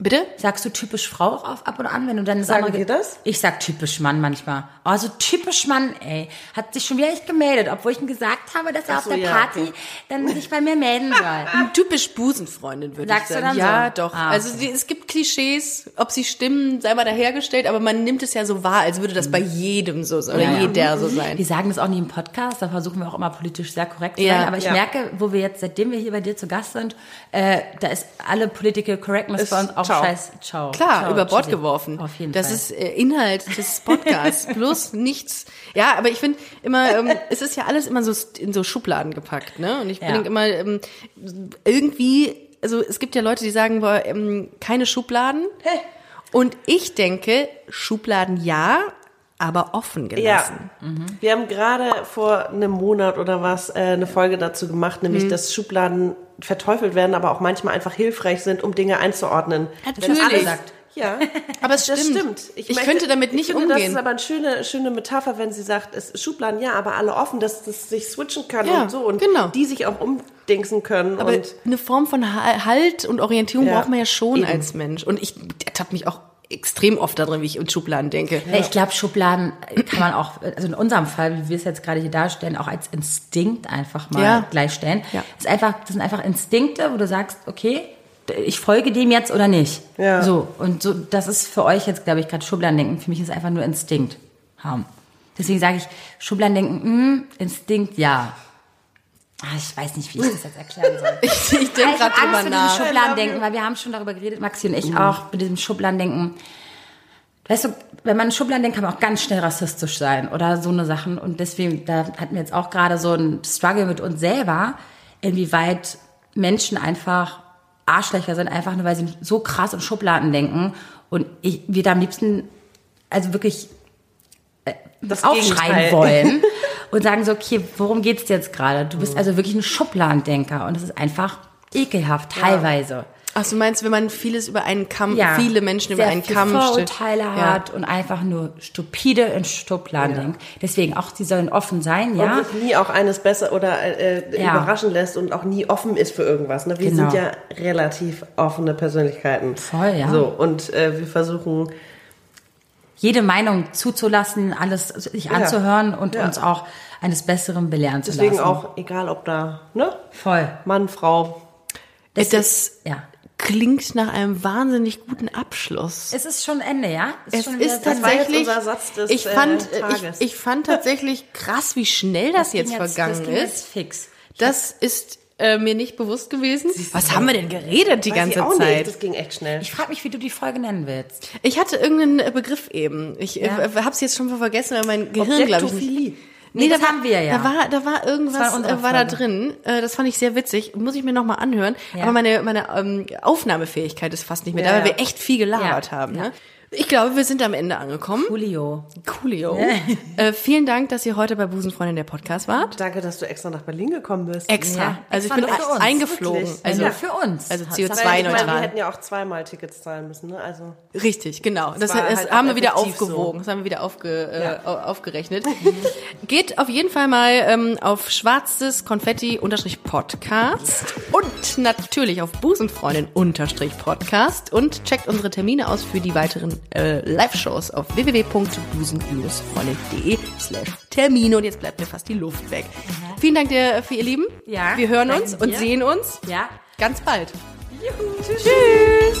Bitte? Sagst du typisch Frau auch auf, ab und an, wenn du dann Sagen wir das? Ich sag typisch Mann manchmal. Also typisch Mann, ey. Hat sich schon wieder nicht gemeldet, obwohl ich ihm gesagt habe, dass er Ach auf so, der ja, Party okay. dann sich bei mir melden soll. Typisch Busenfreundin, würde ich Sagst du sagen. dann ja, so? doch. Ah, Also okay. die, es gibt Klischees, ob sie stimmen, sei mal dahergestellt, aber man nimmt es ja so wahr, als würde das bei jedem so sein oder Ja, ja. jeder so sein. Wir sagen das auch nie im Podcast, da versuchen wir auch immer politisch sehr korrekt zu Ja. sein. Aber ich Ja. merke, wo wir jetzt, seitdem wir hier bei dir zu Gast sind, äh, da ist alle Political Correctness bei uns auch ciao. scheiß. Ciao. Klar, ciao, über Bord geworfen. Auf jeden das Fall. ist äh, Inhalt des Podcasts, plus nichts. Ja, aber ich finde immer, ähm, es ist ja alles immer so in so Schubladen gepackt, ne? Und ich Ja. denke immer, ähm, irgendwie, also es gibt ja Leute, die sagen, boah, ähm, keine Schubladen. Und ich denke, Schubladen ja, aber offen gelassen. Ja, wir haben gerade vor einem Monat oder was äh, eine Folge dazu gemacht, Mhm. nämlich dass Schubladen verteufelt werden, aber auch manchmal einfach hilfreich sind, um Dinge einzuordnen. Natürlich. Wenn alles-. Ja, Aber es das stimmt. stimmt. Ich könnte damit nicht ich finde, Das umgehen. ist aber eine schöne, schöne Metapher, wenn sie sagt, es Schubladen ja, aber alle offen, dass das sich switchen kann Ja, und so und genau. die sich auch umdingsen können. Aber und eine Form von Ha- Halt und Orientierung Ja, braucht man ja schon eben. als Mensch. Und ich ertappe mich auch extrem oft darin, wie ich in Schubladen denke. Ja, Ich glaube, Schubladen kann man auch, also in unserem Fall, wie wir es jetzt gerade hier darstellen, auch als Instinkt einfach mal Ja. gleichstellen. Ja. Ist einfach, das sind einfach Instinkte, wo du sagst, okay, ich folge dem jetzt oder nicht. Ja. So. Und so, das ist für euch jetzt, glaube ich, gerade Schubladendenken. Für mich ist es einfach nur Instinkt haben. Deswegen sage ich, Schubladendenken, mh, Instinkt, ja. Ah, ich weiß nicht, wie ich das jetzt erklären soll. Ich, ich denke gerade drüber nach. Schubladendenken, weil wir haben schon darüber geredet, Maxi und ich auch, mit diesem Schubladendenken. Weißt du, wenn man Schubladen denkt, kann man auch ganz schnell rassistisch sein oder so eine Sachen. Und deswegen, da hatten wir jetzt auch gerade so ein Struggle mit uns selber, inwieweit Menschen einfach Arschlöcher sind, einfach nur weil sie so krass in Schubladen denken. Und ich, wir da am liebsten, also wirklich das aufschreien Gegenteil. wollen und sagen so, okay, worum geht's dir jetzt gerade? Du bist also wirklich ein Schubladendenker und es ist einfach ekelhaft, teilweise. Ach, du meinst, wenn man vieles über einen Kamm, Ja, viele Menschen über einen Kamm. Vorurteile hat und einfach nur stupide in Schubladen denkt. Deswegen auch, die sollen offen sein, ja. Und sich nie auch eines besser oder äh, Ja. überraschen lässt und auch nie offen ist für irgendwas. Ne? Wir Genau. sind ja relativ offene Persönlichkeiten. Voll, ja. So, und äh, wir versuchen, Jede Meinung zuzulassen, alles sich anzuhören und Ja. uns auch eines Besseren belehren zu deswegen lassen. auch, egal ob da, ne? Voll. Mann, Frau. Das, Das ja. klingt nach einem wahnsinnig guten Abschluss. Es ist schon Ende, ja? Es wieder ist das jetzt tatsächlich, unser Satz des, ich äh, fand, Tages. ich, ich fand tatsächlich krass, wie schnell das, jetzt ging vergangen das ist. Jetzt fix. Das ist äh, mir nicht bewusst gewesen. Was haben wir denn geredet die Weiß ganze ich auch Zeit? Nicht. Das ging echt schnell. Ich frage mich, wie du die Folge nennen willst. Ich hatte irgendeinen äh, Begriff eben. Ich Ja. äh, hab's jetzt schon vergessen, weil mein Gehirn, glaube ich, nicht. Objektophilie. Nee, das da war- haben wir ja. Da war, da war irgendwas, Das war äh, war da drin. Äh, das fand ich sehr witzig. Muss ich mir noch mal anhören. Ja. Aber meine, meine ähm, Aufnahmefähigkeit ist fast nicht mehr Ja, da, weil wir echt viel gelabert Ja, haben. ja. Ne? Ich glaube, wir sind am Ende angekommen. Julio. Coolio. äh, vielen Dank, dass ihr heute bei Busenfreundin der Podcast wart. Danke, dass du extra nach Berlin gekommen bist. Extra. Ja, also extra ich bin für uns. eingeflogen. Wirklich? Also, ja, für uns. also Das Weil, ich meine, wir CO2-neutral. hätten ja auch zweimal Tickets zahlen müssen, ne? Also Richtig, genau. Das, war das halt haben wir wieder aufgewogen. so. Das haben wir wieder aufge, Ja. äh, au- aufgerechnet. Geht auf jeden Fall mal ähm, auf schwarzes Konfetti-Podcast und natürlich auf Busenfreundin-Podcast und checkt unsere Termine aus für die weiteren äh, Live-Shows auf www.busen-freundin.de slash Termine. Und jetzt bleibt mir fast die Luft weg. Vielen Dank dir für ihr Lieben. Ja, Wir hören uns und dir. sehen uns Ja. ganz bald. Tschüss.